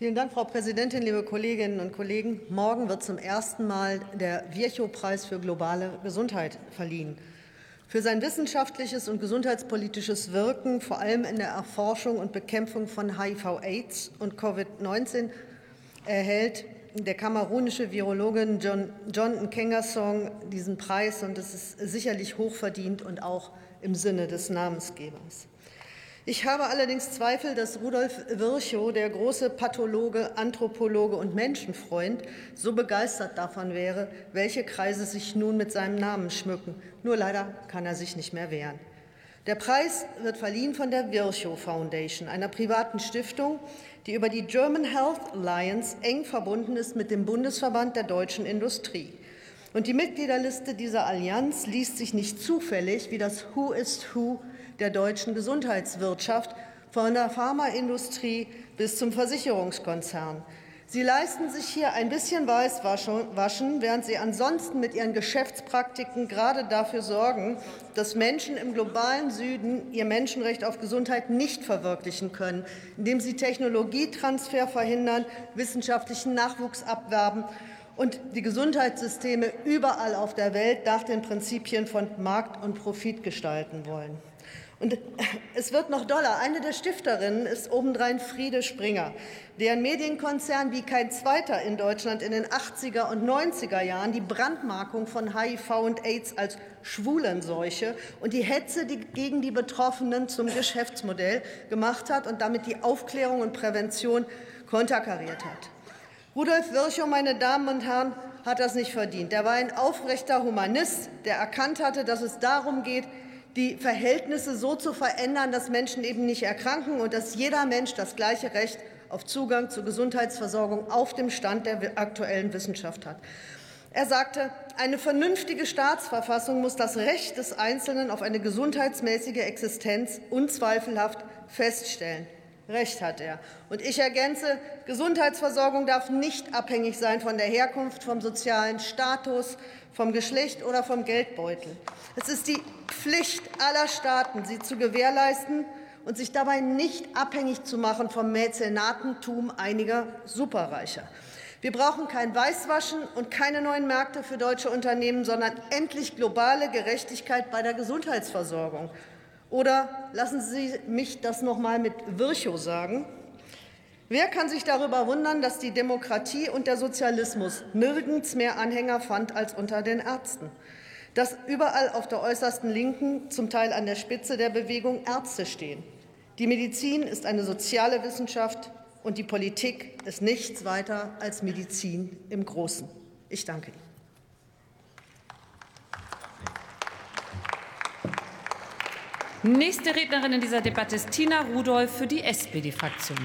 Vielen Dank, Frau Präsidentin, liebe Kolleginnen und Kollegen. Morgen wird zum ersten Mal der Virchow-Preis für globale Gesundheit verliehen. Für sein wissenschaftliches und gesundheitspolitisches Wirken, vor allem in der Erforschung und Bekämpfung von HIV-Aids und Covid-19, erhält der kamerunische Virologin John, John Nkengasong diesen Preis. Und es ist sicherlich hochverdient und auch im Sinne des Namensgebers. Ich habe allerdings Zweifel, dass Rudolf Virchow, der große Pathologe, Anthropologe und Menschenfreund, so begeistert davon wäre, welche Kreise sich nun mit seinem Namen schmücken. Nur leider kann er sich nicht mehr wehren. Der Preis wird verliehen von der Virchow Foundation, einer privaten Stiftung, die über die German Health Alliance eng verbunden ist mit dem Bundesverband der deutschen Industrie. Und die Mitgliederliste dieser Allianz liest sich nicht zufällig wie das Who is Who der deutschen Gesundheitswirtschaft, von der Pharmaindustrie bis zum Versicherungskonzern. Sie leisten sich hier ein bisschen Weißwaschen, während sie ansonsten mit ihren Geschäftspraktiken gerade dafür sorgen, dass Menschen im globalen Süden ihr Menschenrecht auf Gesundheit nicht verwirklichen können, indem sie Technologietransfer verhindern, wissenschaftlichen Nachwuchs abwerben und die Gesundheitssysteme überall auf der Welt nach den Prinzipien von Markt und Profit gestalten wollen. Und es wird noch doller. Eine der Stifterinnen ist obendrein Friede Springer, deren Medienkonzern wie kein zweiter in Deutschland in den 80er und 90er Jahren die Brandmarkung von HIV und AIDS als Schwulenseuche und die Hetze die gegen die Betroffenen zum Geschäftsmodell gemacht hat und damit die Aufklärung und Prävention konterkariert hat. Rudolf Virchow, meine Damen und Herren, hat das nicht verdient. Er war ein aufrechter Humanist, der erkannt hatte, dass es darum geht, die Verhältnisse so zu verändern, dass Menschen eben nicht erkranken und dass jeder Mensch das gleiche Recht auf Zugang zur Gesundheitsversorgung auf dem Stand der aktuellen Wissenschaft hat. Er sagte, eine vernünftige Staatsverfassung muss das Recht des Einzelnen auf eine gesundheitsmäßige Existenz unzweifelhaft feststellen. Recht hat er. Und ich ergänze, Gesundheitsversorgung darf nicht abhängig sein von der Herkunft, vom sozialen Status, vom Geschlecht oder vom Geldbeutel. Es ist die Pflicht aller Staaten, sie zu gewährleisten und sich dabei nicht abhängig zu machen vom Mäzenatentum einiger Superreicher. Wir brauchen kein Weißwaschen und keine neuen Märkte für deutsche Unternehmen, sondern endlich globale Gerechtigkeit bei der Gesundheitsversorgung. Oder lassen Sie mich das noch mal mit Virchow sagen. Wer kann sich darüber wundern, dass die Demokratie und der Sozialismus nirgends mehr Anhänger fand als unter den Ärzten? Dass überall auf der äußersten Linken, zum Teil an der Spitze der Bewegung, Ärzte stehen. Die Medizin ist eine soziale Wissenschaft und die Politik ist nichts weiter als Medizin im Großen. Ich danke Ihnen. Nächste Rednerin in dieser Debatte ist Tina Rudolph für die SPD-Fraktion.